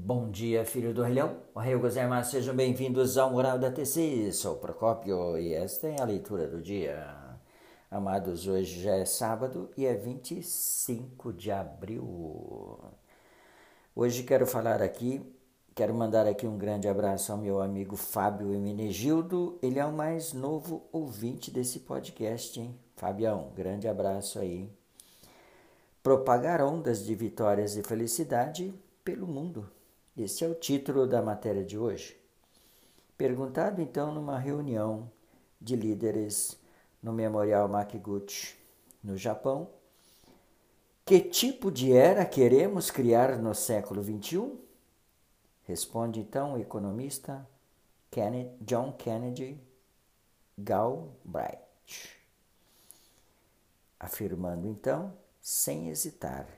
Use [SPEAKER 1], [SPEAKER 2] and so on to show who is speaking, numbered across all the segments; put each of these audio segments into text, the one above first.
[SPEAKER 1] Bom dia, filho do Relhão. Ohayou gozaimasu, sejam bem-vindos ao Mural da TC. Sou Procópio e esta é a leitura do dia. Amados, hoje já é sábado e é 25 de abril. Hoje quero falar aqui, quero mandar aqui um grande abraço ao meu amigo Fábio Eminegildo. Ele é o mais novo ouvinte desse podcast, hein? Fabião, grande abraço aí. Propagar ondas de vitórias e felicidade pelo mundo. Este é o título da matéria de hoje. Perguntado então numa reunião de líderes no Memorial Makiguchi, no Japão, que tipo de era queremos criar no século XXI? Responde então o economista Kennedy, John Kennedy Galbraith, afirmando então, sem hesitar,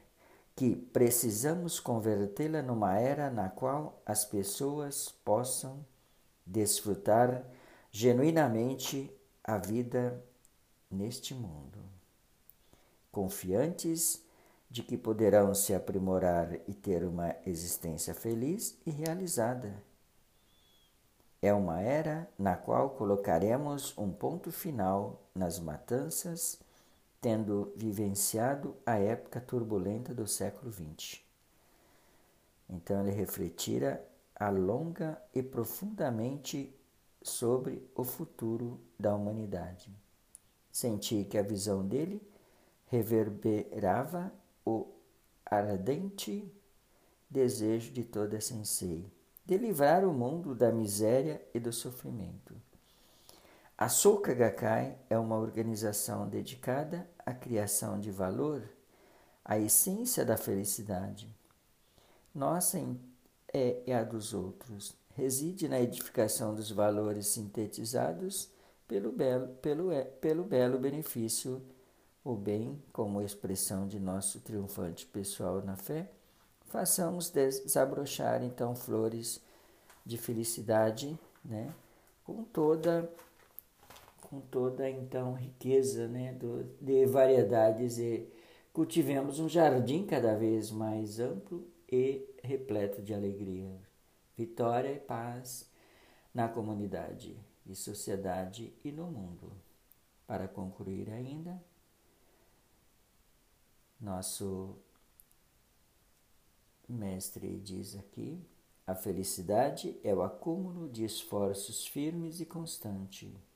[SPEAKER 1] que precisamos convertê-la numa era na qual as pessoas possam desfrutar genuinamente a vida neste mundo, confiantes de que poderão se aprimorar e ter uma existência feliz e realizada. É uma era na qual colocaremos um ponto final nas matanças tendo vivenciado a época turbulenta do século XX. Então ele refletira a longa e profundamente sobre o futuro da humanidade. Senti que a visão dele reverberava o ardente desejo de toda sensei de livrar o mundo da miséria e do sofrimento. A Soka Gakkai é uma organização dedicada à criação de valor, à essência da felicidade. Nossa é, a dos outros. Reside na edificação dos valores sintetizados pelo belo, pelo, é, pelo belo benefício, o bem como expressão de nosso triunfante pessoal na fé. Façamos desabrochar então flores de felicidade, né? com toda com toda então riqueza né, do, de variedades e cultivemos um jardim cada vez mais amplo e repleto de alegria, vitória e paz na comunidade e sociedade e no mundo. Para concluir ainda, nosso mestre diz aqui: a felicidade é o acúmulo de esforços firmes e constantes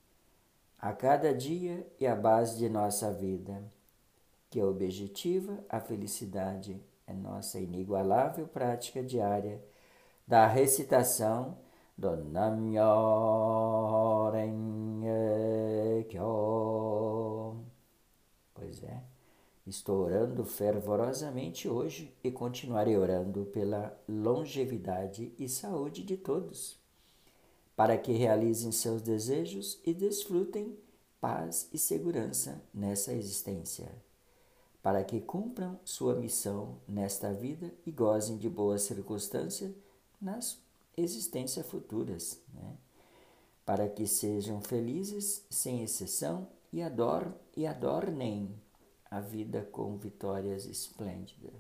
[SPEAKER 1] a cada dia e a base de nossa vida, que é objetiva, a felicidade é nossa inigualável prática diária da recitação do Namyo Kyo. Pois é, estou orando fervorosamente hoje e continuarei orando pela longevidade e saúde de todos para que realizem seus desejos e desfrutem paz e segurança nessa existência, para que cumpram sua missão nesta vida e gozem de boas circunstâncias nas existências futuras, né? para que sejam felizes sem exceção e, ador e adornem a vida com vitórias esplêndidas.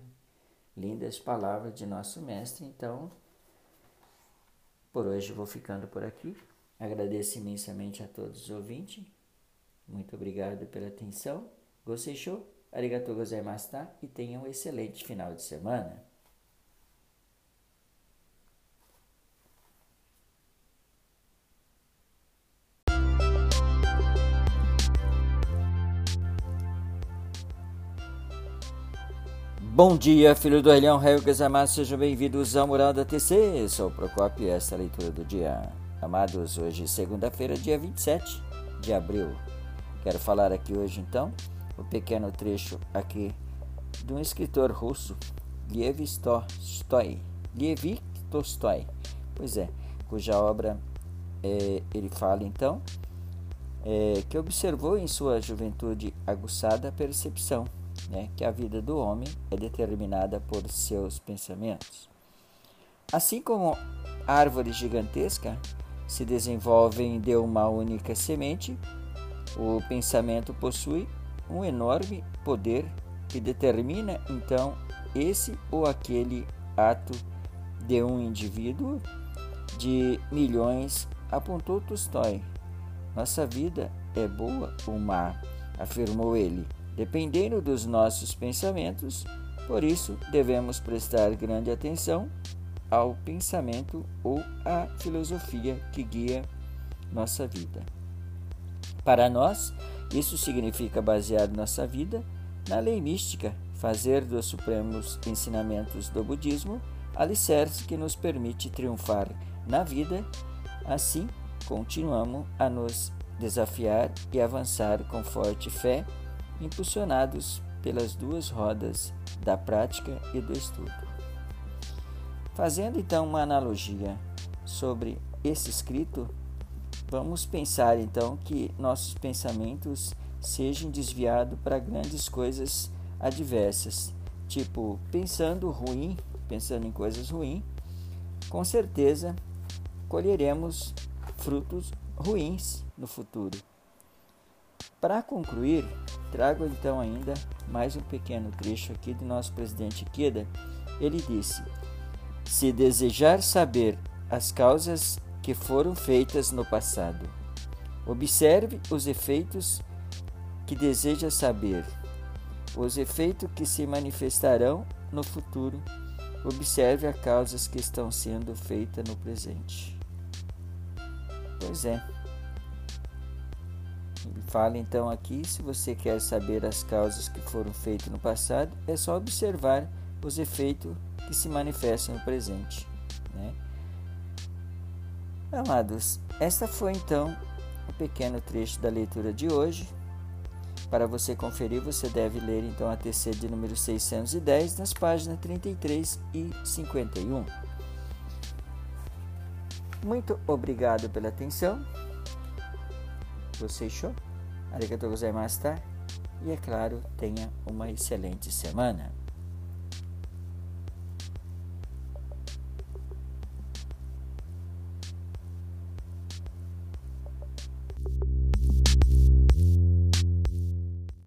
[SPEAKER 1] Lindas palavras de nosso mestre, então por hoje vou ficando por aqui. Agradeço imensamente a todos os ouvintes. Muito obrigado pela atenção. Gostei show? Arigatou gozaimashita e tenham um excelente final de semana. Bom dia, filho do Elhão, Raio Gazamados, sejam bem-vindos ao Mural da TC. Sou o Procopio e esta é a leitura do dia. Amados, hoje, segunda-feira, dia 27 de abril. Quero falar aqui hoje, então, o um pequeno trecho aqui de um escritor russo, Liev Tolstói. Liev Tolstói, pois é, cuja obra é, ele fala, então, é, que observou em sua juventude aguçada a percepção né, que a vida do homem é determinada por seus pensamentos. Assim como a árvore gigantesca se desenvolve de uma única semente, o pensamento possui um enorme poder que determina então esse ou aquele ato de um indivíduo de milhões, apontou Tolstói. Nossa vida é boa ou má, afirmou ele, dependendo dos nossos pensamentos, por isso devemos prestar grande atenção ao pensamento ou à filosofia que guia nossa vida. Para nós, isso significa basear nossa vida na lei mística, fazer dos supremos ensinamentos do budismo alicerce que nos permite triunfar na vida. Assim, continuamos a nos desafiar e avançar com forte fé, impulsionados pelas duas rodas da prática e do estudo. Fazendo então uma analogia sobre esse escrito, vamos pensar então que nossos pensamentos sejam desviados para grandes coisas adversas, tipo pensando ruim, pensando em coisas ruins, com certeza colheremos frutos ruins no futuro. Para concluir, trago então ainda mais um pequeno trecho aqui do nosso presidente Kida. Ele disse: Se desejar saber as causas que foram feitas no passado, observe os efeitos que deseja saber, os efeitos que se manifestarão no futuro. Observe as causas que estão sendo feitas no presente. Pois é. Fala então aqui: se você quer saber as causas que foram feitas no passado, é só observar os efeitos que se manifestam no presente. Né? Amados, esta foi então o um pequeno trecho da leitura de hoje. Para você conferir, você deve ler então a TC de número 610 nas páginas 33 e 51. Muito obrigado pela atenção. Gozaimashita. E é claro, tenha uma excelente semana.